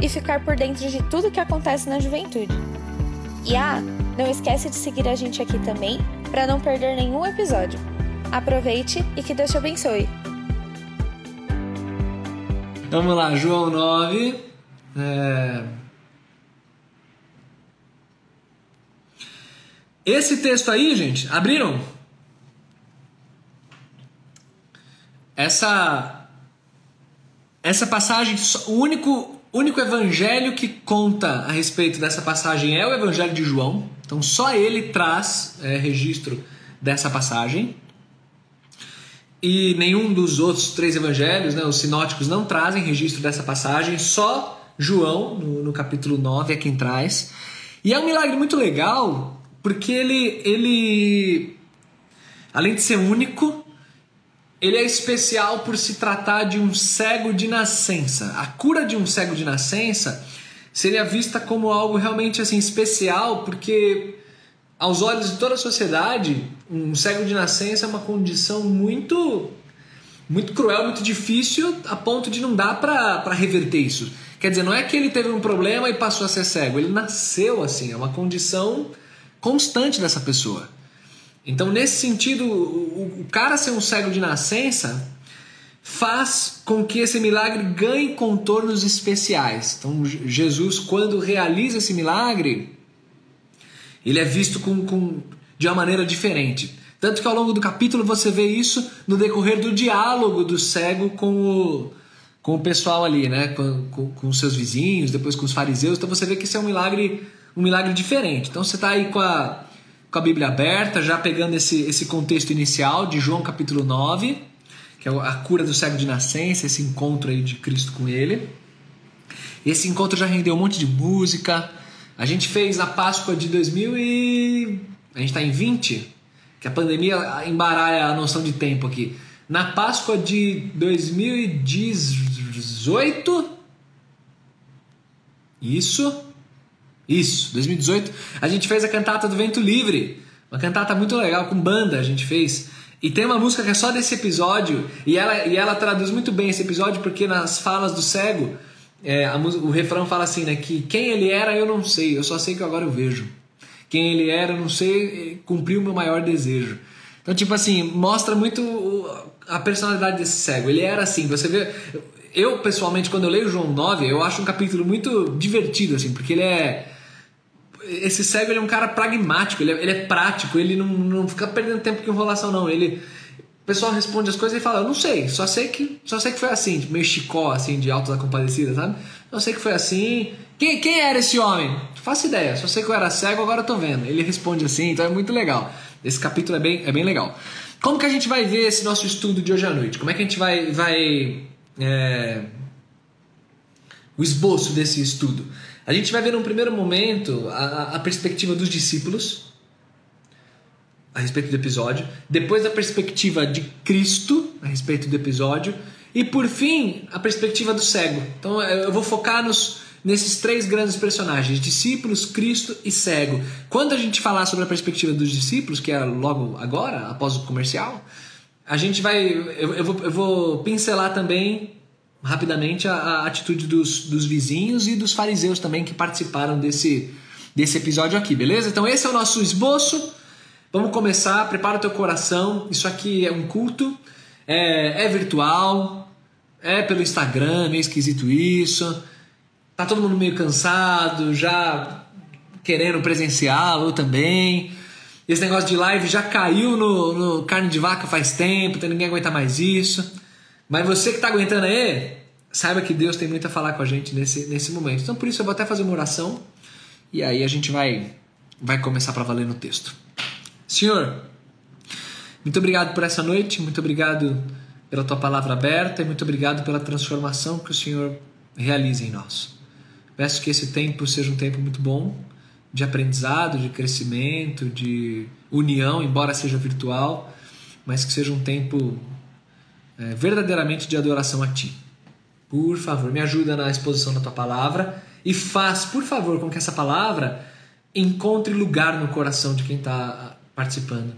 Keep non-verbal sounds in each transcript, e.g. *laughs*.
e ficar por dentro de tudo que acontece na juventude. E ah, não esquece de seguir a gente aqui também para não perder nenhum episódio. Aproveite e que Deus te abençoe. Vamos lá, João 9. É... Esse texto aí, gente, abriram? Essa essa passagem, o único o único evangelho que conta a respeito dessa passagem é o evangelho de João. Então só ele traz é, registro dessa passagem. E nenhum dos outros três evangelhos, né, os sinóticos, não trazem registro dessa passagem. Só João, no, no capítulo 9, é quem traz. E é um milagre muito legal, porque ele, ele além de ser único, ele é especial por se tratar de um cego de nascença. A cura de um cego de nascença seria vista como algo realmente assim especial, porque aos olhos de toda a sociedade, um cego de nascença é uma condição muito muito cruel, muito difícil, a ponto de não dar para reverter isso. Quer dizer, não é que ele teve um problema e passou a ser cego, ele nasceu assim, é uma condição constante dessa pessoa. Então, nesse sentido, o, o cara ser um cego de nascença faz com que esse milagre ganhe contornos especiais. Então, Jesus, quando realiza esse milagre, ele é visto com, com, de uma maneira diferente. Tanto que ao longo do capítulo você vê isso no decorrer do diálogo do cego com o, com o pessoal ali, né? com, com, seus vizinhos, depois com os fariseus. Então você vê que isso é um milagre, um milagre diferente. Então você está aí com a, com a Bíblia aberta, já pegando esse, esse contexto inicial de João capítulo 9, que é a cura do cego de nascença, esse encontro aí de Cristo com ele. Esse encontro já rendeu um monte de música. A gente fez na Páscoa de 2000 e... A gente está em 20, que a pandemia embaralha a noção de tempo aqui. Na Páscoa de 2018... Isso isso, 2018, a gente fez a cantata do Vento Livre. Uma cantata muito legal, com banda a gente fez. E tem uma música que é só desse episódio, e ela, e ela traduz muito bem esse episódio, porque nas falas do cego, é, a, o refrão fala assim, né? Que quem ele era eu não sei, eu só sei que agora eu vejo. Quem ele era eu não sei, cumpriu o meu maior desejo. Então, tipo assim, mostra muito a personalidade desse cego. Ele era assim, você vê. Eu, pessoalmente, quando eu leio João 9, eu acho um capítulo muito divertido, assim, porque ele é esse cego ele é um cara pragmático, ele é, ele é prático, ele não, não fica perdendo tempo com enrolação, não. Ele, o pessoal responde as coisas e fala, eu não sei, só sei que, só sei que foi assim, meio chicó, assim, de alto da compadecida, sabe? Só sei que foi assim. Quem, quem era esse homem? Faço ideia, só sei que eu era cego, agora eu tô vendo. Ele responde assim, então é muito legal. Esse capítulo é bem, é bem legal. Como que a gente vai ver esse nosso estudo de hoje à noite? Como é que a gente vai. vai é, o esboço desse estudo? A gente vai ver num primeiro momento a, a perspectiva dos discípulos a respeito do episódio, depois a perspectiva de Cristo a respeito do episódio e por fim a perspectiva do cego. Então eu vou focar nos, nesses três grandes personagens: discípulos, Cristo e cego. Quando a gente falar sobre a perspectiva dos discípulos, que é logo agora, após o comercial, a gente vai eu, eu, vou, eu vou pincelar também rapidamente a, a atitude dos, dos vizinhos e dos fariseus também que participaram desse, desse episódio aqui, beleza? Então esse é o nosso esboço. Vamos começar, prepara o teu coração. Isso aqui é um culto, é, é virtual, é pelo Instagram, meio esquisito isso. Tá todo mundo meio cansado, já querendo presencial, eu também. Esse negócio de live já caiu no, no carne de vaca faz tempo, então ninguém aguenta mais isso. Mas você que está aguentando aí, saiba que Deus tem muito a falar com a gente nesse, nesse momento. Então por isso eu vou até fazer uma oração e aí a gente vai, vai começar para valer no texto. Senhor, muito obrigado por essa noite, muito obrigado pela tua palavra aberta e muito obrigado pela transformação que o Senhor realiza em nós. Peço que esse tempo seja um tempo muito bom de aprendizado, de crescimento, de união, embora seja virtual, mas que seja um tempo é, verdadeiramente de adoração a Ti. Por favor, me ajuda na exposição da Tua palavra e faz, por favor, com que essa palavra encontre lugar no coração de quem está participando.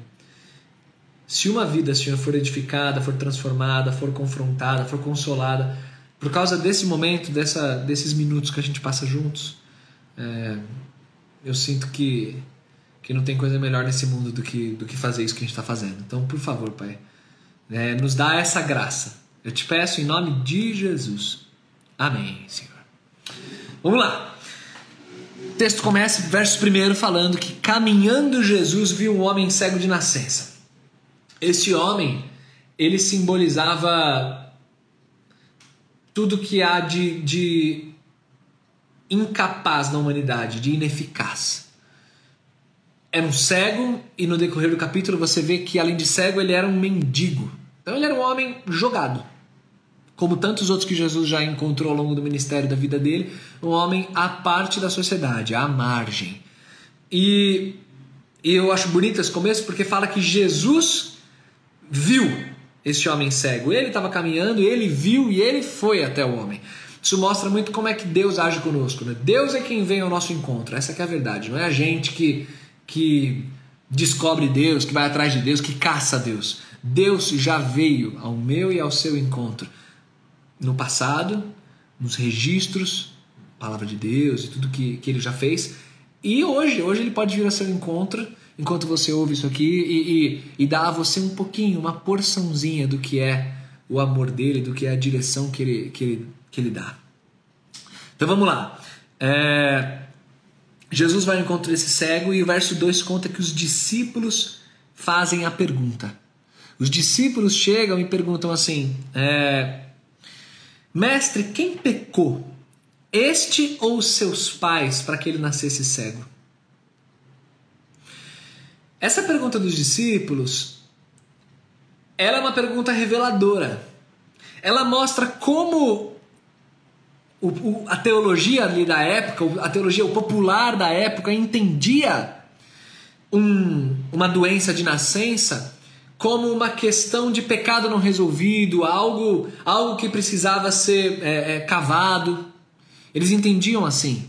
Se uma vida, Senhor, for edificada, for transformada, for confrontada, for consolada, por causa desse momento, dessa, desses minutos que a gente passa juntos, é, eu sinto que, que não tem coisa melhor nesse mundo do que, do que fazer isso que a gente está fazendo. Então, por favor, Pai, é, nos dá essa graça. Eu te peço em nome de Jesus. Amém, Senhor. Vamos lá. O texto começa, verso 1, falando que caminhando Jesus viu um homem cego de nascença. Esse homem, ele simbolizava tudo que há de, de incapaz na humanidade, de ineficaz. Era um cego, e no decorrer do capítulo você vê que, além de cego, ele era um mendigo. Então, ele era um homem jogado. Como tantos outros que Jesus já encontrou ao longo do ministério da vida dele, um homem à parte da sociedade, à margem. E, e eu acho bonito esse começo porque fala que Jesus viu esse homem cego. Ele estava caminhando, ele viu e ele foi até o homem. Isso mostra muito como é que Deus age conosco. Né? Deus é quem vem ao nosso encontro. Essa é a verdade. Não é a gente que, que descobre Deus, que vai atrás de Deus, que caça Deus. Deus já veio ao meu e ao seu encontro no passado, nos registros, palavra de Deus e tudo que, que ele já fez. E hoje, hoje ele pode vir ao seu encontro enquanto você ouve isso aqui e, e, e dá a você um pouquinho, uma porçãozinha do que é o amor dele, do que é a direção que ele, que ele, que ele dá. Então vamos lá. É... Jesus vai ao encontro desse cego e o verso 2 conta que os discípulos fazem a pergunta. Os discípulos chegam e perguntam assim: é... Mestre, quem pecou? Este ou seus pais para que ele nascesse cego? Essa pergunta dos discípulos, ela é uma pergunta reveladora. Ela mostra como o, o, a teologia ali da época, a teologia popular da época entendia um, uma doença de nascença como uma questão de pecado não resolvido, algo, algo que precisava ser é, é, cavado. Eles entendiam assim.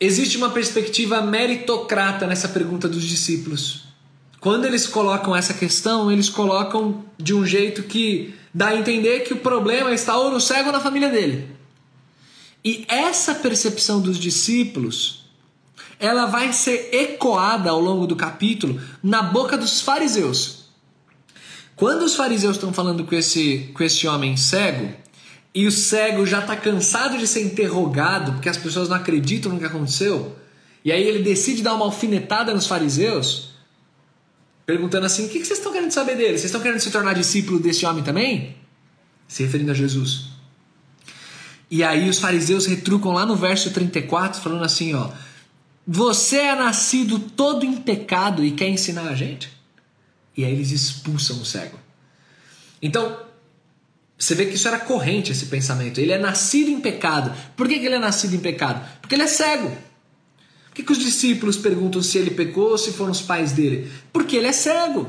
Existe uma perspectiva meritocrata nessa pergunta dos discípulos. Quando eles colocam essa questão, eles colocam de um jeito que dá a entender que o problema está ou no cego ou na família dele. E essa percepção dos discípulos, ela vai ser ecoada ao longo do capítulo na boca dos fariseus. Quando os fariseus estão falando com esse, com esse homem cego, e o cego já está cansado de ser interrogado, porque as pessoas não acreditam no que aconteceu, e aí ele decide dar uma alfinetada nos fariseus, perguntando assim: o que vocês estão querendo saber dele? Vocês estão querendo se tornar discípulo desse homem também? Se referindo a Jesus. E aí os fariseus retrucam lá no verso 34, falando assim: ó, você é nascido todo em pecado e quer ensinar a gente? E aí eles expulsam o cego. Então, você vê que isso era corrente, esse pensamento. Ele é nascido em pecado. Por que, que ele é nascido em pecado? Porque ele é cego. Por que, que os discípulos perguntam se ele pecou ou se foram os pais dele? Porque ele é cego.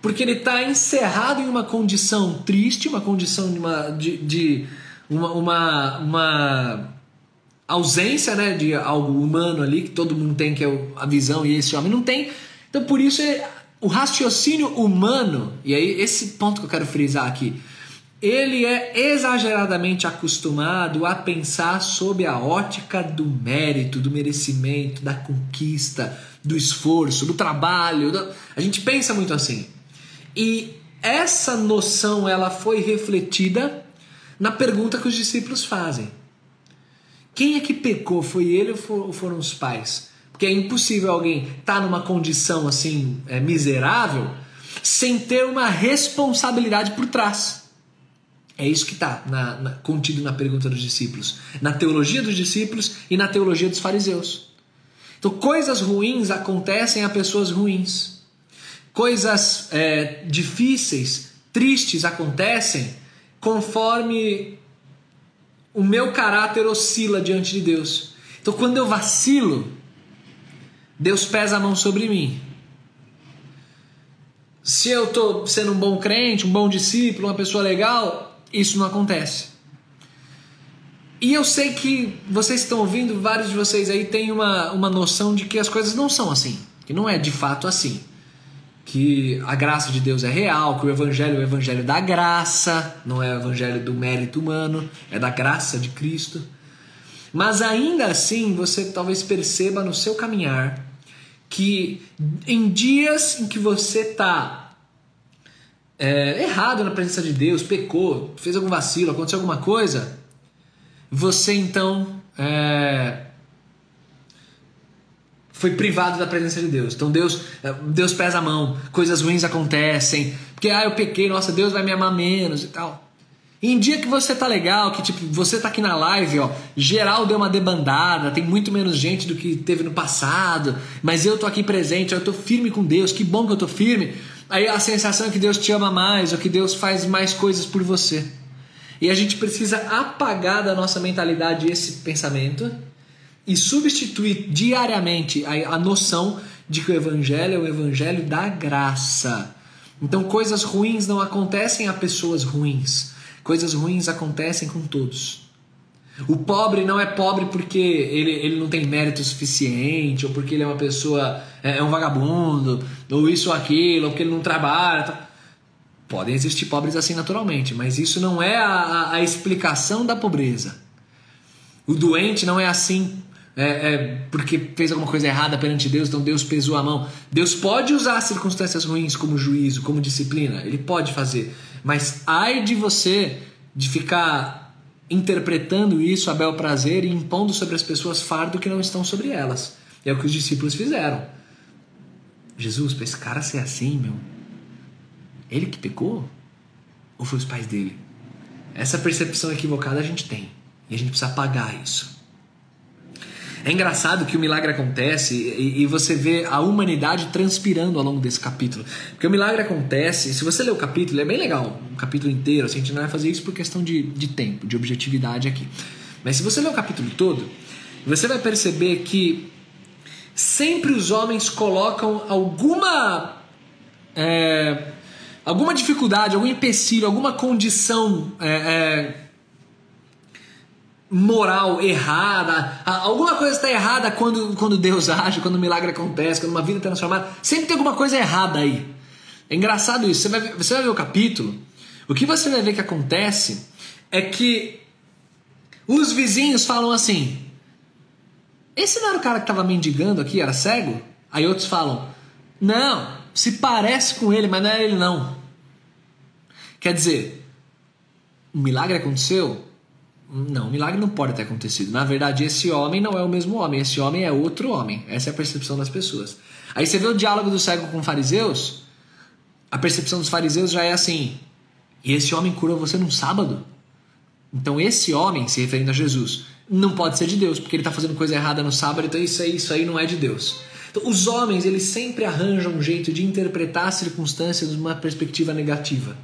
Porque ele está encerrado em uma condição triste, uma condição de, uma, de, de uma, uma, uma, ausência né, de algo humano ali, que todo mundo tem, que é a visão, e esse homem não tem. Então, por isso, é, o raciocínio humano, e aí esse ponto que eu quero frisar aqui, ele é exageradamente acostumado a pensar sob a ótica do mérito, do merecimento, da conquista, do esforço, do trabalho. Do... A gente pensa muito assim. E essa noção ela foi refletida na pergunta que os discípulos fazem. Quem é que pecou? Foi ele ou foram os pais? Porque é impossível alguém estar tá numa condição assim é, miserável sem ter uma responsabilidade por trás. É isso que está contido na pergunta dos discípulos, na teologia dos discípulos e na teologia dos fariseus. Então, coisas ruins acontecem a pessoas ruins. Coisas é, difíceis, tristes acontecem conforme o meu caráter oscila diante de Deus. Então quando eu vacilo, Deus pesa a mão sobre mim. Se eu estou sendo um bom crente, um bom discípulo, uma pessoa legal, isso não acontece. E eu sei que vocês estão ouvindo, vários de vocês aí têm uma, uma noção de que as coisas não são assim, que não é de fato assim. Que a graça de Deus é real, que o Evangelho é o Evangelho da graça, não é o Evangelho do mérito humano, é da graça de Cristo. Mas ainda assim, você talvez perceba no seu caminhar que em dias em que você está é, errado na presença de Deus, pecou, fez algum vacilo, aconteceu alguma coisa, você então é, foi privado da presença de Deus. Então Deus, é, Deus pesa a mão, coisas ruins acontecem, porque ah, eu pequei, nossa, Deus vai me amar menos e tal. E em dia que você tá legal, que tipo, você tá aqui na live, ó, geral deu uma debandada, tem muito menos gente do que teve no passado, mas eu tô aqui presente, eu tô firme com Deus, que bom que eu tô firme. Aí a sensação é que Deus te ama mais, ou que Deus faz mais coisas por você. E a gente precisa apagar da nossa mentalidade esse pensamento e substituir diariamente a, a noção de que o evangelho é o evangelho da graça. Então coisas ruins não acontecem a pessoas ruins. Coisas ruins acontecem com todos. O pobre não é pobre porque ele, ele não tem mérito suficiente, ou porque ele é uma pessoa, é, é um vagabundo, ou isso ou aquilo, ou porque ele não trabalha. Tá? Podem existir pobres assim naturalmente, mas isso não é a, a explicação da pobreza. O doente não é assim é, é, porque fez alguma coisa errada perante Deus, então Deus pesou a mão. Deus pode usar circunstâncias ruins como juízo, como disciplina, ele pode fazer, mas ai de você de ficar interpretando isso a bel prazer e impondo sobre as pessoas fardo que não estão sobre elas. É o que os discípulos fizeram. Jesus, para esse cara ser assim, meu, ele que pecou? Ou foi os pais dele? Essa percepção equivocada a gente tem. E a gente precisa apagar isso. É engraçado que o milagre acontece e, e, você vê a humanidade transpirando ao longo desse capítulo. Porque o milagre acontece, se você ler o capítulo, é bem legal, um capítulo inteiro, assim, a gente não vai fazer isso por questão de, de tempo, de objetividade aqui. Mas se você ler o capítulo todo, você vai perceber que sempre os homens colocam alguma. É, alguma dificuldade, algum empecilho, alguma condição é, é, moral errada, alguma coisa está errada quando, quando Deus *laughs* age, quando um milagre acontece, quando uma vida é transformada, sempre tem alguma coisa errada aí. É engraçado isso. Você vai, você vai ver o capítulo, o que você vai ver que acontece é que os vizinhos falam assim: esse não era o cara que estava mendigando aqui, era cego? Aí outros falam: não, se parece com ele, mas não é ele não. Quer dizer, um milagre aconteceu? Não, milagre não pode ter acontecido. Na verdade, esse homem não é o mesmo homem, esse homem é outro homem. Essa é a percepção das pessoas. Aí você vê o diálogo do cego com fariseus, a percepção dos fariseus já é assim: e esse homem curou você num sábado? Então, esse homem, se referindo a Jesus, não pode ser de Deus, porque ele está fazendo coisa errada no sábado, então isso aí, isso aí não é de Deus. Então, os homens, eles sempre arranjam um jeito de interpretar as circunstâncias de uma perspectiva negativa.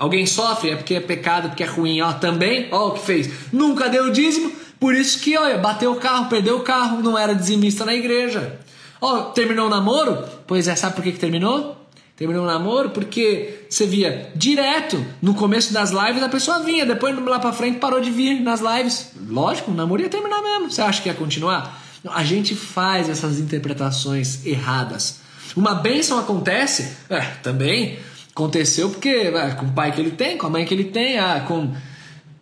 Alguém sofre, é porque é pecado, porque é ruim. Ó, também, ó o que fez. Nunca deu dízimo, por isso que, olha, bateu o carro, perdeu o carro, não era dizimista na igreja. Ó, terminou o namoro? Pois é, sabe por que, que terminou? Terminou o namoro porque você via direto no começo das lives a pessoa vinha, depois lá pra frente parou de vir nas lives. Lógico, o namoro ia terminar mesmo. Você acha que ia continuar? A gente faz essas interpretações erradas. Uma bênção acontece? É, também. Aconteceu porque ah, com o pai que ele tem, com a mãe que ele tem, ah, com.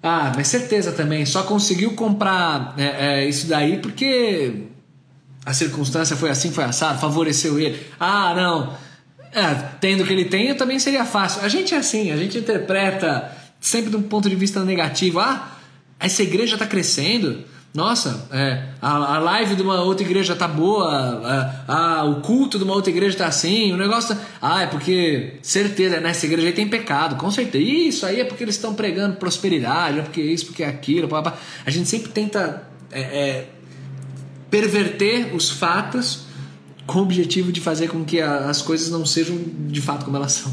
Ah, mas certeza também, só conseguiu comprar é, é, isso daí porque a circunstância foi assim, foi assado, favoreceu ele. Ah, não. É, tendo o que ele tem, também seria fácil. A gente é assim, a gente interpreta sempre de um ponto de vista negativo. Ah, essa igreja está crescendo nossa, é, a, a live de uma outra igreja tá boa, a, a, o culto de uma outra igreja tá assim, o negócio tá, Ah, é porque, certeza, nessa igreja aí tem pecado, com certeza. Isso aí é porque eles estão pregando prosperidade, é porque isso, porque aquilo. Pá, pá. A gente sempre tenta é, é, perverter os fatos com o objetivo de fazer com que a, as coisas não sejam de fato como elas são.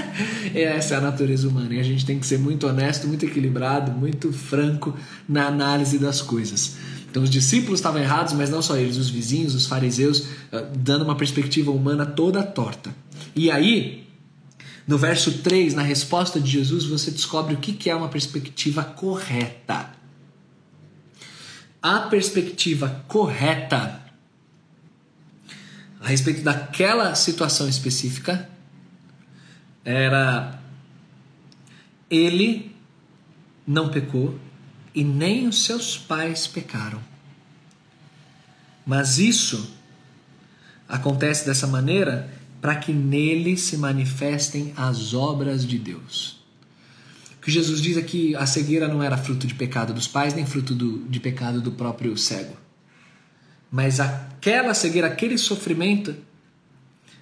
*laughs* Essa é a natureza humana e a gente tem que ser muito honesto, muito equilibrado, muito franco na análise das coisas. Então os discípulos estavam errados, mas não só eles, os vizinhos, os fariseus, ah, dando uma perspectiva humana toda torta. E aí, no verso 3, na resposta de Jesus, você descobre o que é uma perspectiva correta. A perspectiva correta a respeito daquela situação específica era ele não pecou e nem os seus pais pecaram. Mas isso acontece dessa maneira para que nele se manifestem as obras de Deus. O que Jesus diz é que a cegueira não era fruto de pecado dos pais, nem fruto do, de pecado do próprio cego. Mas aquela cegueira, aquele sofrimento,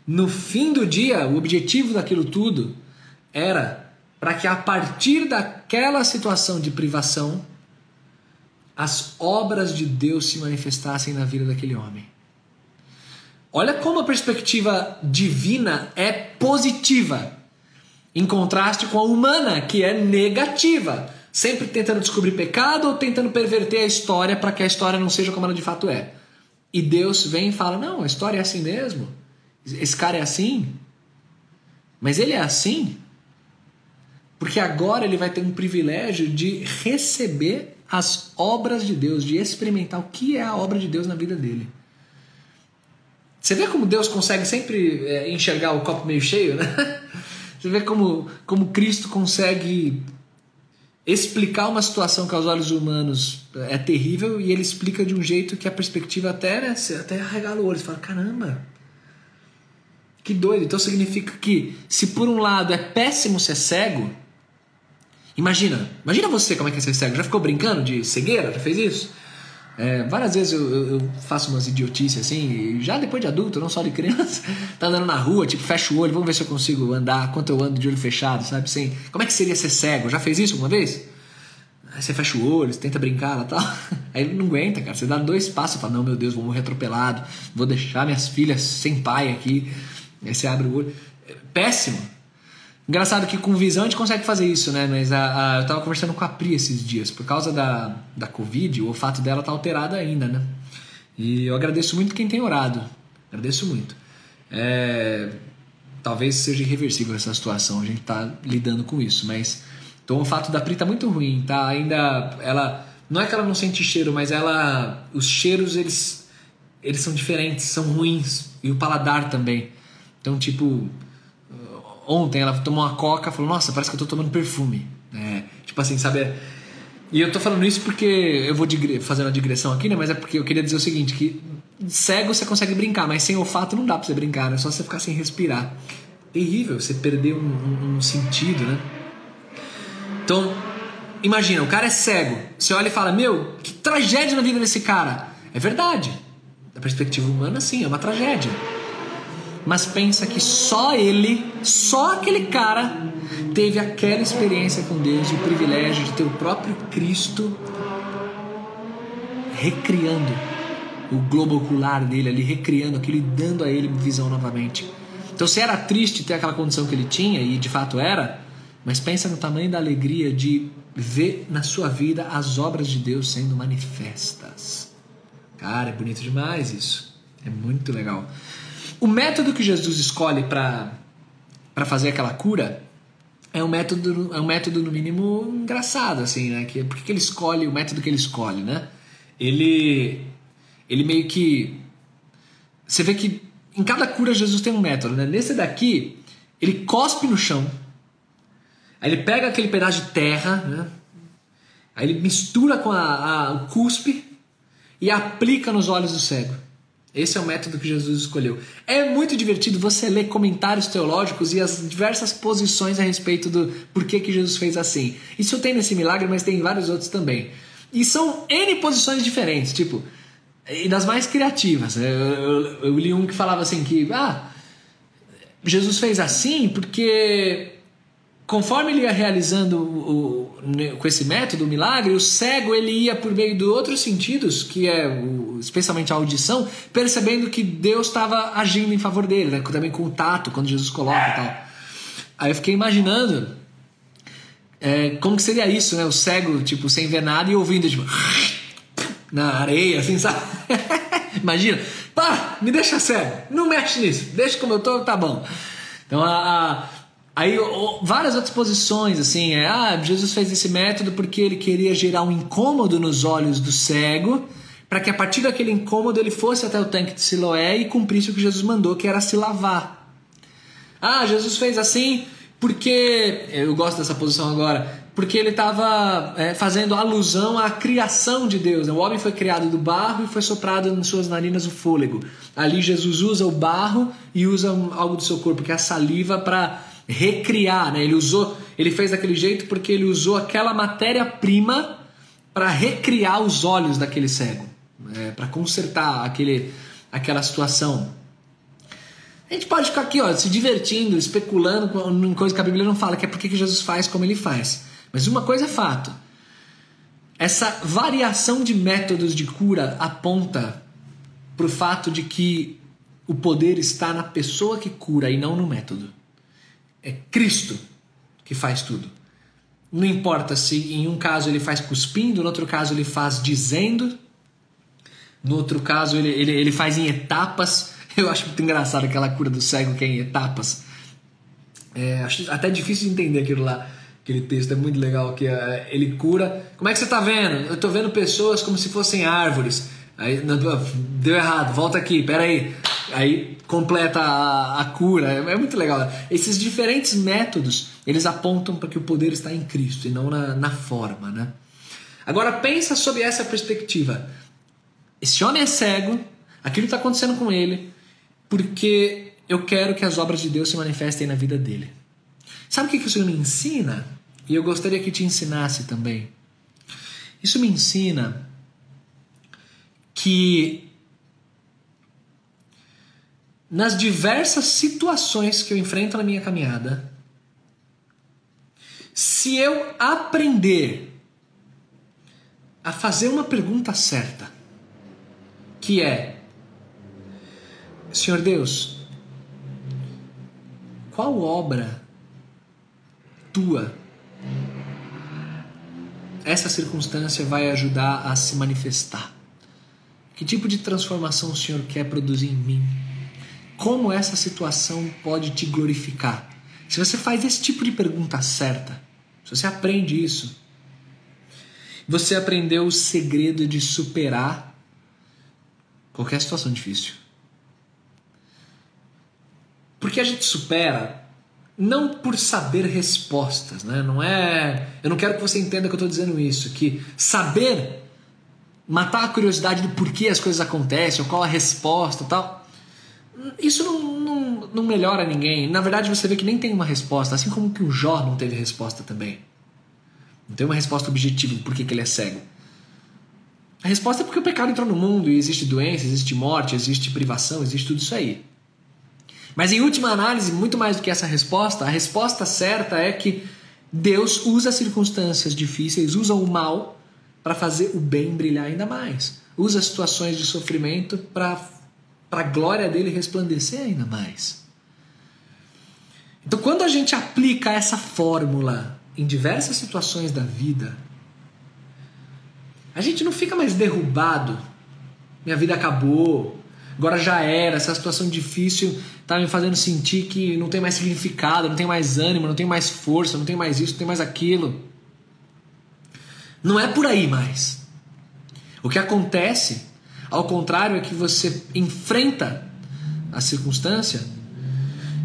no fim do dia, o objetivo daquilo tudo era para que a partir daquela situação de privação, as obras de Deus se manifestassem na vida daquele homem. Olha como a perspectiva divina é positiva, em contraste com a humana, que é negativa, sempre tentando descobrir pecado ou tentando perverter a história para que a história não seja como ela de fato é. E Deus vem e fala: Não, a história é assim mesmo. Esse cara é assim. Mas ele é assim porque agora ele vai ter um privilégio de receber as obras de Deus, de experimentar o que é a obra de Deus na vida dele. Você vê como Deus consegue sempre é, enxergar o copo meio cheio, né? *laughs* Você vê como, como Cristo consegue explicar uma situação que aos olhos humanos é terrível e ele explica de um jeito que a perspectiva até, né, até arregala o olho. Você fala, caramba, que doido. Então significa que se por um lado é péssimo ser cego, imagina, imagina você como é que é ser cego. Já ficou brincando de cegueira? Já fez isso? É, várias vezes eu, eu, faço umas idiotices assim, já depois de adulto, não só de criança, *laughs* tá andando na rua, tipo, fecha o olho, vamos ver se eu consigo andar, quanto eu ando de olho fechado, sabe? Assim, como é que seria ser cego? Já fez isso alguma vez? Aí você fecha o olho, você tenta brincar e tal. *laughs* Aí não aguenta, cara. Você dá dois passos e fala: Não, meu Deus, vou morrer atropelado, vou deixar minhas filhas sem pai aqui. Aí você abre o olho. Péssimo. Engraçado que com visão a gente consegue fazer isso, né? Mas a, a, eu tava conversando com a Pri esses dias. Por causa da, da Covid, o olfato dela tá alterado ainda, né? E eu agradeço muito quem tem orado. Agradeço muito. É, talvez seja irreversível essa situação, a gente tá lidando com isso, mas. Então o fato da Pri tá muito ruim, tá? Ainda. Ela. Não é que ela não sente cheiro, mas ela. Os cheiros, eles. Eles são diferentes, são ruins. E o paladar também. Então, tipo ontem ela tomou uma coca falou: Nossa, parece que eu tô tomando perfume. É, tipo assim, sabe? E eu tô falando isso porque eu vou fazer uma digressão aqui, né? Mas é porque eu queria dizer o seguinte: que cego você consegue brincar, mas sem olfato não dá pra você brincar, né? Só você ficar sem respirar. Terrível você perder um, um, um sentido, né? Então, imagina, o cara é cego. Você olha e fala: Meu, que tragédia na vida desse cara. É verdade. Da perspectiva humana, sim, é uma tragédia mas pensa que só ele, só aquele cara, teve aquela experiência com Deus e o privilégio de ter o próprio Cristo recriando o globo ocular dele ali, recriando aquilo e dando a ele visão novamente. Então, se era triste ter aquela condição que ele tinha, e de fato era, mas pensa no tamanho da alegria de ver na sua vida as obras de Deus sendo manifestas. Cara, é bonito demais isso. É muito legal. O método que Jesus escolhe para fazer aquela cura é um método, é um método no mínimo engraçado, assim, né? Que, por que ele escolhe o método que ele escolhe, né? Ele, ele meio que. Você vê que em cada cura Jesus tem um método, né? Nesse daqui, ele cospe no chão, aí ele pega aquele pedaço de terra, né? Aí ele mistura com a, a, o cuspe e aplica nos olhos do cego. Esse é o método que Jesus escolheu. É muito divertido você ler comentários teológicos e as diversas posições a respeito do porquê que Jesus fez assim. Isso tem nesse milagre, mas tem vários outros também. E são N posições diferentes, tipo, e das mais criativas. Eu, eu, eu li um que falava assim que, ah, Jesus fez assim porque conforme ele ia realizando o, o, com esse método, o milagre, o cego ele ia por meio de outros sentidos, que é o, especialmente a audição, percebendo que Deus estava agindo em favor dele, né? também com o tato, quando Jesus coloca e tal. Aí eu fiquei imaginando é, como que seria isso, né? O cego, tipo, sem ver nada e ouvindo, tipo, na areia, assim, sabe? *laughs* Imagina, pá, me deixa cego, não mexe nisso, deixa como eu tô, tá bom. Então, a, a aí várias outras posições, assim, é, ah, Jesus fez esse método porque ele queria gerar um incômodo nos olhos do cego, para que a partir daquele incômodo ele fosse até o tanque de Siloé e cumprisse o que Jesus mandou, que era se lavar. Ah, Jesus fez assim porque eu gosto dessa posição agora porque ele estava é, fazendo alusão à criação de Deus. Né? O homem foi criado do barro e foi soprado em suas narinas o fôlego. Ali Jesus usa o barro e usa algo do seu corpo, que é a saliva, para recriar. Né? Ele usou, ele fez daquele jeito porque ele usou aquela matéria-prima para recriar os olhos daquele cego, né? para consertar aquele, aquela situação. A gente pode ficar aqui ó, se divertindo, especulando em coisa que a Bíblia não fala, que é porque que Jesus faz como ele faz. Mas uma coisa é fato: essa variação de métodos de cura aponta para o fato de que o poder está na pessoa que cura e não no método. É Cristo que faz tudo. Não importa se em um caso ele faz cuspindo, no outro caso ele faz dizendo, no outro caso ele, ele, ele faz em etapas. *laughs* Eu acho muito engraçado aquela cura do cego que é em etapas. É, acho até difícil de entender aquilo lá. Aquele texto é muito legal que é, ele cura. Como é que você está vendo? Eu estou vendo pessoas como se fossem árvores. Aí deu errado, volta aqui, pera aí. Aí completa a, a cura. É, é, muito legal. Esses diferentes métodos eles apontam para que o poder está em Cristo e não na, na forma, né? Agora pensa sobre essa perspectiva. Esse homem é cego, aquilo está acontecendo com ele, porque eu quero que as obras de Deus se manifestem na vida dele. Sabe o que isso me ensina? E eu gostaria que te ensinasse também. Isso me ensina que nas diversas situações que eu enfrento na minha caminhada, se eu aprender a fazer uma pergunta certa, que é: Senhor Deus, qual obra tua, essa circunstância vai ajudar a se manifestar. Que tipo de transformação o Senhor quer produzir em mim? Como essa situação pode te glorificar? Se você faz esse tipo de pergunta certa, se você aprende isso, você aprendeu o segredo de superar qualquer situação difícil. Porque a gente supera não por saber respostas, né? Não é, eu não quero que você entenda que eu estou dizendo isso, que saber matar a curiosidade do porquê as coisas acontecem, ou qual a resposta, tal. Isso não, não, não melhora ninguém. Na verdade, você vê que nem tem uma resposta, assim como que o Jó não teve resposta também. Não tem uma resposta objetiva do porquê que ele é cego. A resposta é porque o pecado entrou no mundo e existe doença, existe morte, existe privação, existe tudo isso aí. Mas em última análise, muito mais do que essa resposta, a resposta certa é que Deus usa as circunstâncias difíceis, usa o mal para fazer o bem brilhar ainda mais. Usa situações de sofrimento para a glória dele resplandecer ainda mais. Então, quando a gente aplica essa fórmula em diversas situações da vida, a gente não fica mais derrubado. Minha vida acabou, agora já era, essa situação difícil tá me fazendo sentir que não tem mais significado, não tem mais ânimo, não tem mais força, não tem mais isso, não tem mais aquilo. Não é por aí mais. O que acontece, ao contrário, é que você enfrenta a circunstância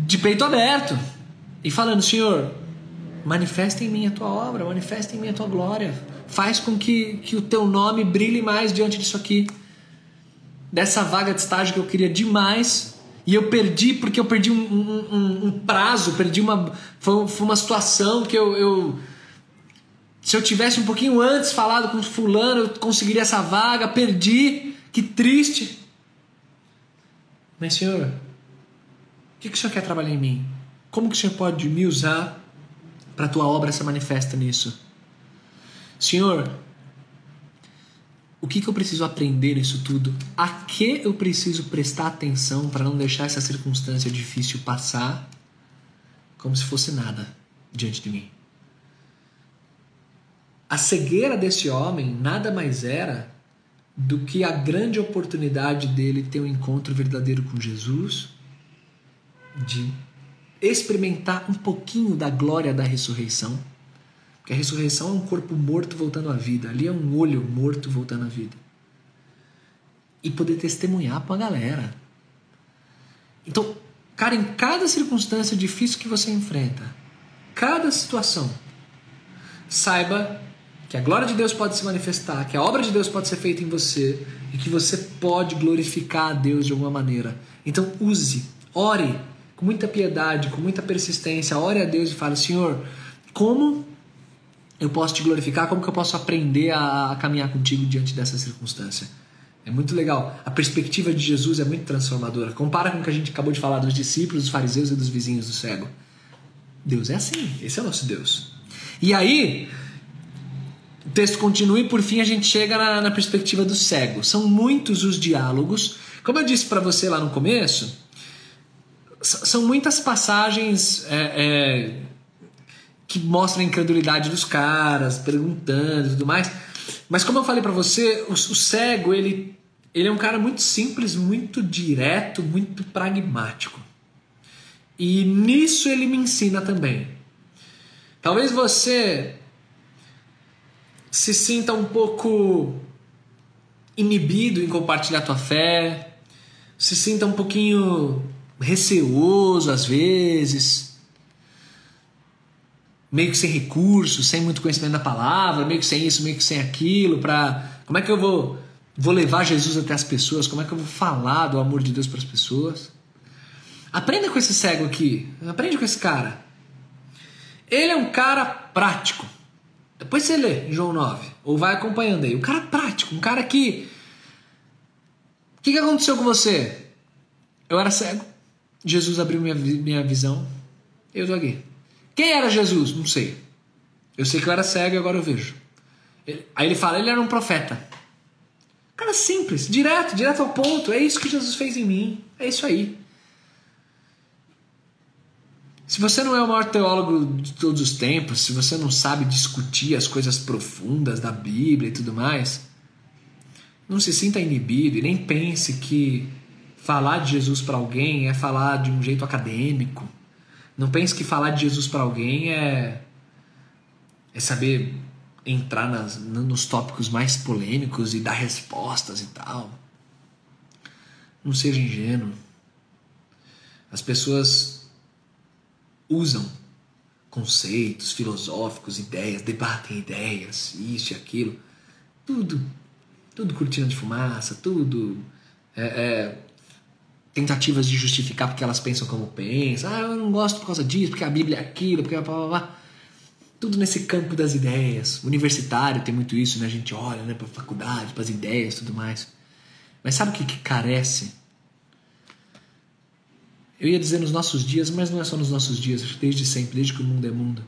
de peito aberto e falando: Senhor, manifesta em mim a tua obra, manifesta em mim a tua glória, faz com que, que o teu nome brilhe mais diante disso aqui dessa vaga de estágio que eu queria demais e eu perdi porque eu perdi um, um, um prazo, perdi uma. Foi, foi, uma situação que eu, eu. Se eu tivesse um pouquinho antes falado com fulano, eu conseguiria essa vaga, perdi, que triste. Mas, Senhor, o que, que o Senhor quer trabalhar em mim? Como que o Senhor pode me usar para a tua obra ser manifesta nisso. Senhor, o que, que eu preciso aprender nisso tudo? A que eu preciso prestar atenção para não deixar essa circunstância difícil passar como se fosse nada diante de mim? A cegueira desse homem nada mais era do que a grande oportunidade dele ter um encontro verdadeiro com Jesus, de experimentar um pouquinho da glória da ressurreição. Porque a ressurreição é um corpo morto voltando à vida, ali é um olho morto voltando à vida. E poder testemunhar para a galera. Então, cara, em cada circunstância difícil que você enfrenta, cada situação, saiba que a glória de Deus pode se manifestar, que a obra de Deus pode ser feita em você e que você pode glorificar a Deus de alguma maneira. Então use, ore com muita piedade, com muita persistência, ore a Deus e fale: Senhor, como eu posso te glorificar? Como que eu posso aprender a, caminhar contigo diante dessa circunstância? É muito legal. A perspectiva de Jesus é muito transformadora. Compara com o que a gente acabou de falar dos discípulos, dos fariseus e dos vizinhos do cego. Deus é assim. Esse é o nosso Deus. E aí, o texto continua e por fim a gente chega na, na perspectiva do cego. São muitos os diálogos. Como eu disse para você lá no começo, são muitas passagens é, é, que mostram a incredulidade dos caras, perguntando e tudo mais. Mas como eu falei para você, o, o, cego ele, ele é um cara muito simples, muito direto, muito pragmático. E nisso ele me ensina também. Talvez você se sinta um pouco inibido em compartilhar tua fé, se sinta um pouquinho receoso às vezes, meio que sem recursos, sem muito conhecimento da palavra, meio que sem isso, meio que sem aquilo, para como é que eu vou vou levar Jesus até as pessoas, como é que eu vou falar do amor de Deus para as pessoas? Aprenda com esse cego aqui, aprende com esse cara. Ele é um cara prático. Depois você lê João 9, ou vai acompanhando aí. Um cara prático, um cara que. O que, que aconteceu com você? Eu era cego. Jesus abriu minha, minha visão. Eu tô aqui. Quem era Jesus? Não sei. Eu sei que eu era cego e agora eu vejo. Ele, aí ele fala, ele era um profeta. Cara simples, direto, direto ao ponto. É isso que Jesus fez em mim. É isso aí. Se você não é o maior teólogo de todos os tempos, se você não sabe discutir as coisas profundas da Bíblia e tudo mais, não se sinta inibido e nem pense que falar de Jesus para alguém é falar de um jeito acadêmico. Não pense que falar de Jesus para alguém é, é saber entrar nas, nos tópicos mais polêmicos e dar respostas e tal. Não seja ingênuo. As pessoas usam conceitos filosóficos, ideias, debatem ideias, isso e aquilo, tudo, tudo cortina de fumaça, tudo é, é, tentativas de justificar porque elas pensam como pensam. Ah, eu não gosto por causa disso, porque a Bíblia é aquilo, porque blá, blá, blá. Tudo nesse campo das ideias. universitário tem muito isso, né? A gente olha né, para a faculdade, para as ideias tudo mais. Mas sabe o que, que carece? Eu ia dizer nos nossos dias, mas não é só nos nossos dias, desde sempre, desde que o mundo é mundo.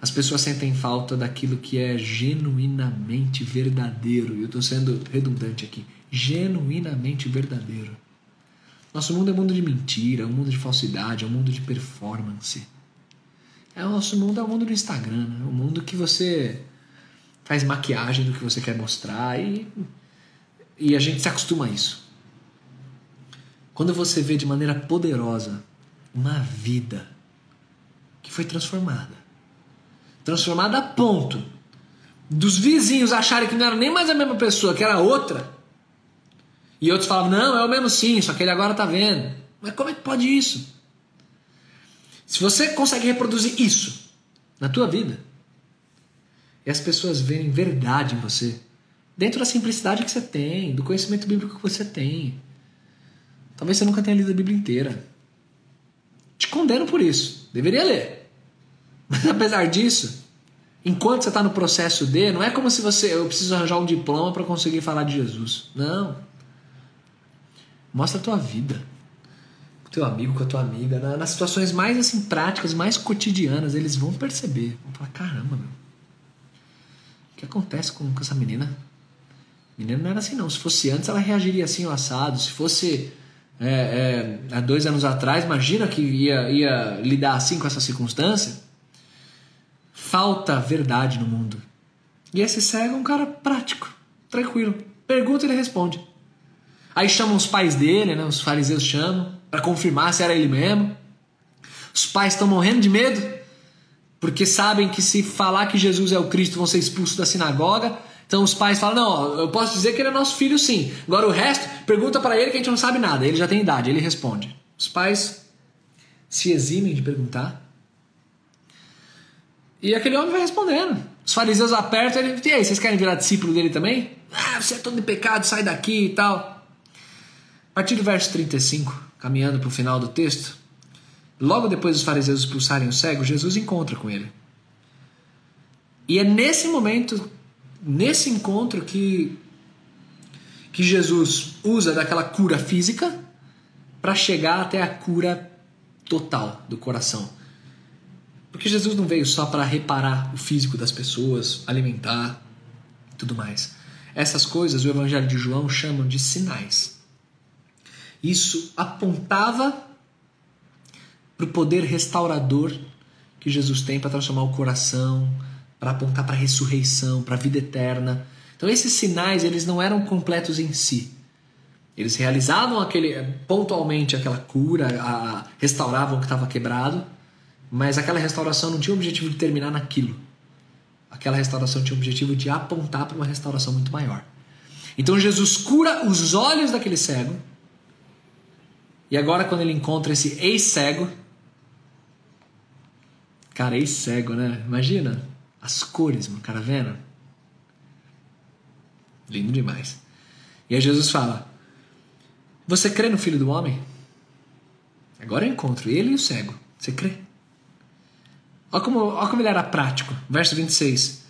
As pessoas sentem falta daquilo que é genuinamente verdadeiro. Eu estou sendo redundante aqui. Genuinamente verdadeiro. Nosso mundo é um mundo de mentira, é um mundo de falsidade, é um mundo de performance. É, o nosso mundo é o mundo do Instagram, né? o mundo que você faz maquiagem do que você quer mostrar e, e a gente se acostuma a isso. Quando você vê de maneira poderosa uma vida que foi transformada transformada a ponto dos vizinhos acharem que não era nem mais a mesma pessoa, que era outra. E outros falavam: não, é o mesmo sim, só que ele agora está vendo. Mas como é que pode isso? Se você consegue reproduzir isso na tua vida, e as pessoas verem verdade em você, dentro da simplicidade que você tem, do conhecimento bíblico que você tem, Talvez você nunca tenha lido a Bíblia inteira. Te condeno por isso. Deveria ler. Mas apesar disso, enquanto você está no processo de, não é como se você. Eu preciso arranjar um diploma para conseguir falar de Jesus. Não. Mostra a tua vida. teu amigo, com a tua amiga, na, nas situações mais assim práticas, mais cotidianas, eles vão perceber. Vão falar, caramba, meu. O que acontece com, com essa menina? Menina não era assim não. Se fosse antes, ela reagiria assim ao assado. Se fosse é, é, há dois anos atrás, imagina que ia, ia lidar assim com essa circunstância. Falta verdade no mundo. E esse cego é um cara prático, tranquilo. Pergunta e ele responde. Aí chamam os pais dele, né? Os fariseus chamam para confirmar se era ele mesmo. Os pais estão morrendo de medo porque sabem que se falar que Jesus é o Cristo vão ser expulsos da sinagoga. Então os pais falam: Não, eu posso dizer que ele é nosso filho sim. Agora o resto, pergunta para ele que a gente não sabe nada. Ele já tem idade, ele responde. Os pais se eximem de perguntar. E aquele homem vai respondendo. Os fariseus apertam ele. E aí, vocês querem virar discípulo dele também? Ah, você é todo de pecado, sai daqui e tal. A partir do verso 35, caminhando para o final do texto, logo depois dos fariseus expulsarem o cego, Jesus encontra com ele. E é nesse momento, nesse encontro, que, que Jesus usa daquela cura física para chegar até a cura total do coração. Porque Jesus não veio só para reparar o físico das pessoas, alimentar, tudo mais. Essas coisas o Evangelho de João chamam de sinais. Isso apontava para o poder restaurador que Jesus tem para transformar o coração, para apontar para a ressurreição, para a vida eterna. Então esses sinais eles não eram completos em si. Eles realizavam aquele pontualmente aquela cura, a, restauravam o que estava quebrado, mas aquela restauração não tinha o objetivo de terminar naquilo. Aquela restauração tinha o objetivo de apontar para uma restauração muito maior. Então Jesus cura os olhos daquele cego e agora, quando ele encontra esse ex-cego, cara, ex-cego, né? Imagina as cores, mano, cara vendo? Lindo demais. E aí Jesus fala: Você crê no Filho do Homem? Agora eu encontro ele e o cego. Você crê? Olha como, olha como ele era prático. Verso 26.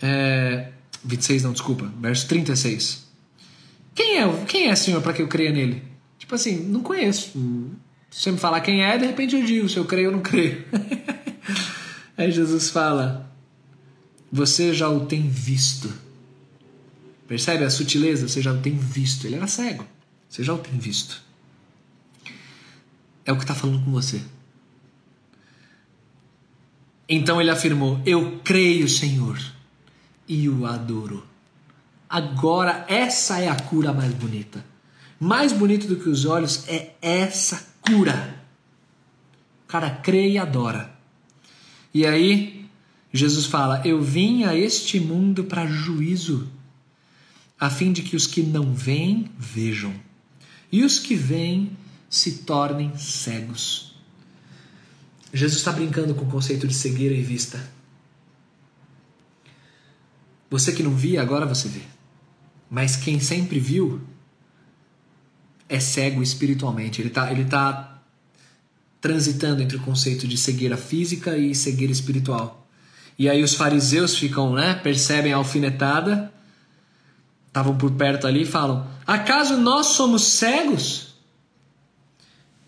É, 26 não, desculpa. Verso 36. Quem é, quem é Senhor para que eu creia nele? Tipo assim, não conheço. Se você me falar quem é, de repente eu digo se eu creio ou não creio. *laughs* Aí Jesus fala: Você já o tem visto. Percebe a sutileza? Você já o tem visto. Ele era cego. Você já o tem visto. É o que está falando com você. Então ele afirmou: Eu creio, Senhor, e o adoro. Agora, essa é a cura mais bonita. Mais bonito do que os olhos é essa cura. O cara crê e adora. E aí, Jesus fala: Eu vim a este mundo para juízo, a fim de que os que não veem vejam, e os que veem se tornem cegos. Jesus está brincando com o conceito de cegueira e vista. Você que não via, agora você vê. Mas quem sempre viu, é cego espiritualmente. Ele está ele tá transitando entre o conceito de cegueira física e cegueira espiritual. E aí os fariseus ficam, né, percebem a alfinetada, estavam por perto ali e falam: Acaso nós somos cegos?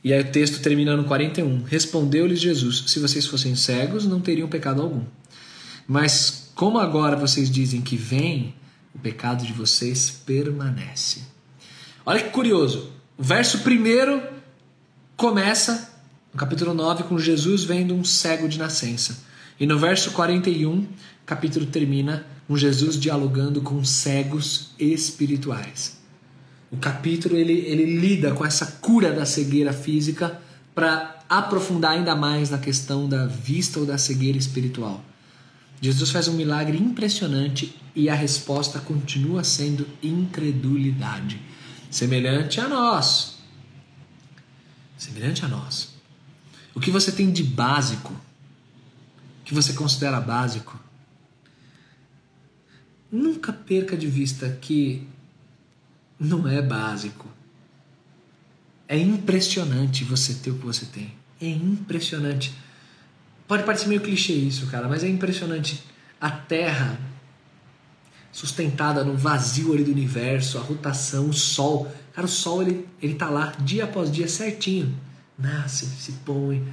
E aí o texto termina no 41. Respondeu-lhes Jesus: Se vocês fossem cegos, não teriam pecado algum. Mas como agora vocês dizem que vem, o pecado de vocês permanece. Olha que curioso. O verso primeiro começa, no capítulo 9, com Jesus vendo um cego de nascença. E no verso 41, o capítulo termina com Jesus dialogando com cegos espirituais. O capítulo ele, ele lida com essa cura da cegueira física para aprofundar ainda mais na questão da vista ou da cegueira espiritual. Jesus faz um milagre impressionante e a resposta continua sendo incredulidade semelhante a nós. Semelhante a nós. O que você tem de básico, que você considera básico, nunca perca de vista que não é básico. É impressionante você ter o que você tem. É impressionante. Pode parecer meio clichê isso, cara, mas é impressionante. A Terra sustentada no vazio ali do universo, a rotação, o sol. Cara, o sol ele, ele tá lá dia após dia certinho. Nasce, se põe,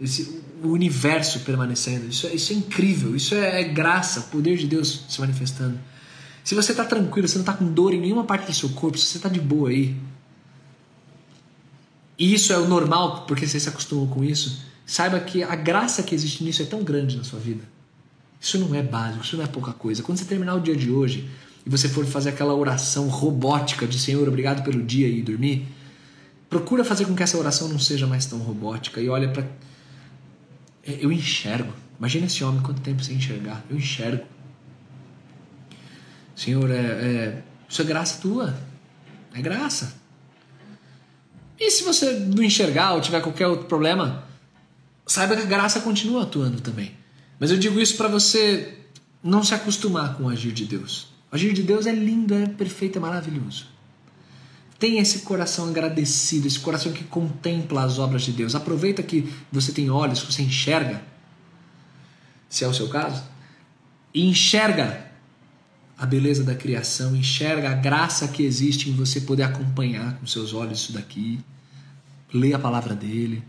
esse, o universo permanecendo. Isso, é, isso é incrível, isso é, é graça, o poder de Deus se manifestando. Se você está tranquilo, você não está com dor em nenhuma parte do seu corpo, se você está de boa aí, e isso é o normal porque você se acostumou com isso, saiba que a graça que existe nisso é tão grande na sua vida. Isso não é básico, isso não é pouca coisa. Quando você terminar o dia de hoje e você for fazer aquela oração robótica de Senhor, obrigado pelo dia e dormir, procura fazer com que essa oração não seja mais tão robótica e olha para é, eu enxergo. Imagina esse homem quanto tempo sem enxergar. Eu enxergo. Senhor, é, é, isso é graça tua. É graça. E se você não enxergar ou tiver qualquer outro problema, saiba que a graça continua atuando também. Mas eu digo isso para você não se acostumar com o agir de Deus. O agir de Deus é lindo, é perfeito, é maravilhoso. Tenha esse coração agradecido, esse coração que contempla as obras de Deus. Aproveita que você tem olhos, que você enxerga, se é o seu caso, e enxerga a beleza da criação, enxerga a graça que existe em você poder acompanhar com seus olhos isso daqui, lê a palavra dele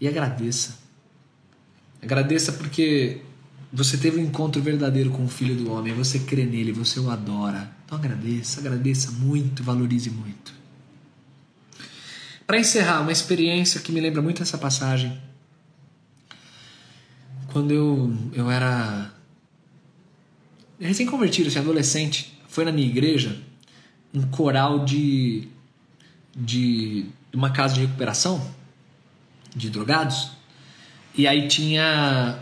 e agradeça. Agradeça porque você teve um encontro verdadeiro com o Filho do Homem, você crê nele, você o adora. Então agradeça, agradeça muito, valorize muito. Para encerrar, uma experiência que me lembra muito essa passagem. Quando eu, eu era recém-convertido, assim, adolescente, foi na minha igreja um coral de, de uma casa de recuperação de drogados. E aí tinha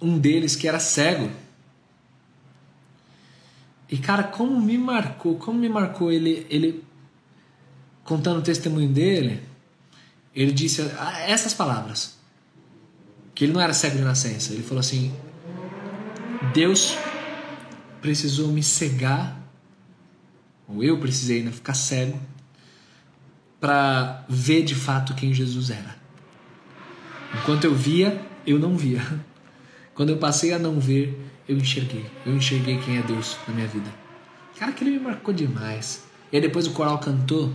um deles que era cego. E cara, como me marcou, como me marcou ele, ele contando o testemunho dele, ele disse essas palavras. Que ele não era cego de nascença. Ele falou assim: Deus precisou me cegar, ou eu precisei né, ficar cego, para ver de fato quem Jesus era. Enquanto eu via, eu não via. Quando eu passei a não ver, eu enxerguei. Eu enxerguei quem é Deus na minha vida. Cara, aquilo me marcou demais. E aí depois o coral cantou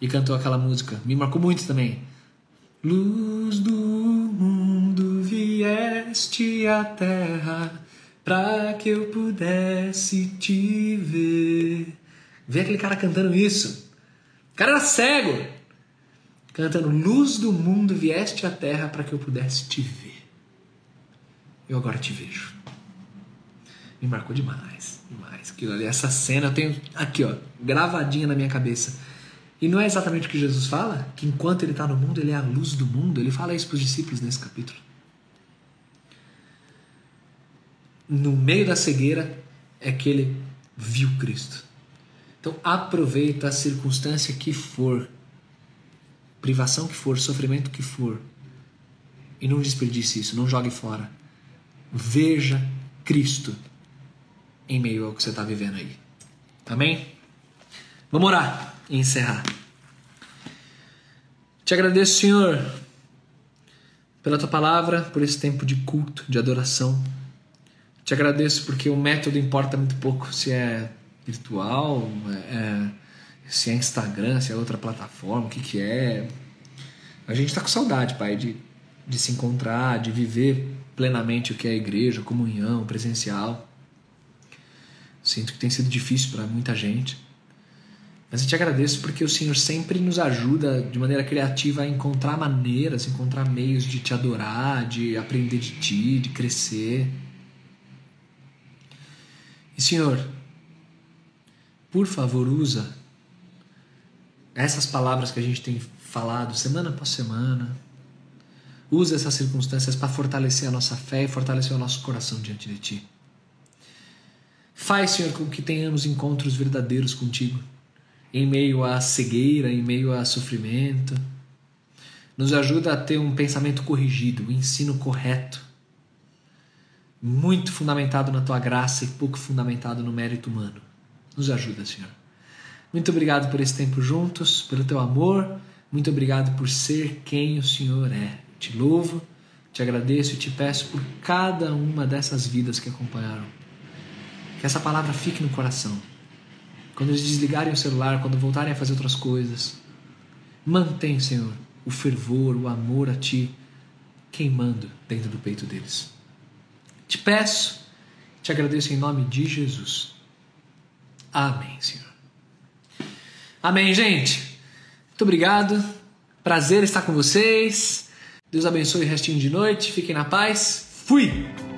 e cantou aquela música. Me marcou muito também. Luz do mundo vieste à terra para que eu pudesse te ver. Vê aquele cara cantando isso. O cara era cego. Cantando Luz do mundo vieste à terra para que eu pudesse te ver. Eu agora te vejo. Me marcou demais, demais. Aquilo ali, essa cena eu tenho aqui, ó, gravadinha na minha cabeça. E não é exatamente o que Jesus fala? Que enquanto ele está no mundo, ele é a luz do mundo. Ele fala isso para os discípulos nesse capítulo. no meio da cegueira é que ele viu Cristo. Então aproveita a circunstância que for, privação que for, sofrimento que for, e não desperdice isso, não jogue fora. Veja Cristo em meio ao que você está vivendo aí. Amém? Vamos orar e encerrar. Te agradeço, Senhor, pela tua palavra, por esse tempo de culto, de adoração. Te agradeço porque o método importa muito pouco se é virtual, é, se é Instagram, se é outra plataforma, o que, que é. A gente está com saudade, Pai, de, de se encontrar, de viver plenamente o que é a igreja, comunhão, presencial. Sinto que tem sido difícil para muita gente. Mas eu te agradeço porque o Senhor sempre nos ajuda de maneira criativa a encontrar maneiras, encontrar meios de te adorar, de aprender de ti, de crescer. E Senhor, por favor, usa essas palavras que a gente tem falado semana após semana. Usa essas circunstâncias para fortalecer a nossa fé e fortalecer o nosso coração diante de Ti. Faz, Senhor, com que tenhamos encontros verdadeiros contigo, em meio à cegueira, em meio a sofrimento. Nos ajuda a ter um pensamento corrigido, um ensino correto muito fundamentado na tua graça e pouco fundamentado no mérito humano. Nos ajuda, Senhor. Muito obrigado por esse tempo juntos, pelo teu amor. Muito obrigado por ser quem o Senhor é. Te louvo, te agradeço e te peço por cada uma dessas vidas que acompanharam Que essa palavra fique no coração. Quando eles desligarem o celular, quando voltarem a fazer outras coisas, mantém, Senhor, o fervor, o amor a Ti queimando dentro do peito deles. Te peço, te agradeço em nome de Jesus. Amém, Senhor. Amém, gente. Muito obrigado. Prazer estar com vocês. Deus abençoe o restinho de noite. Fiquem na paz. Fui!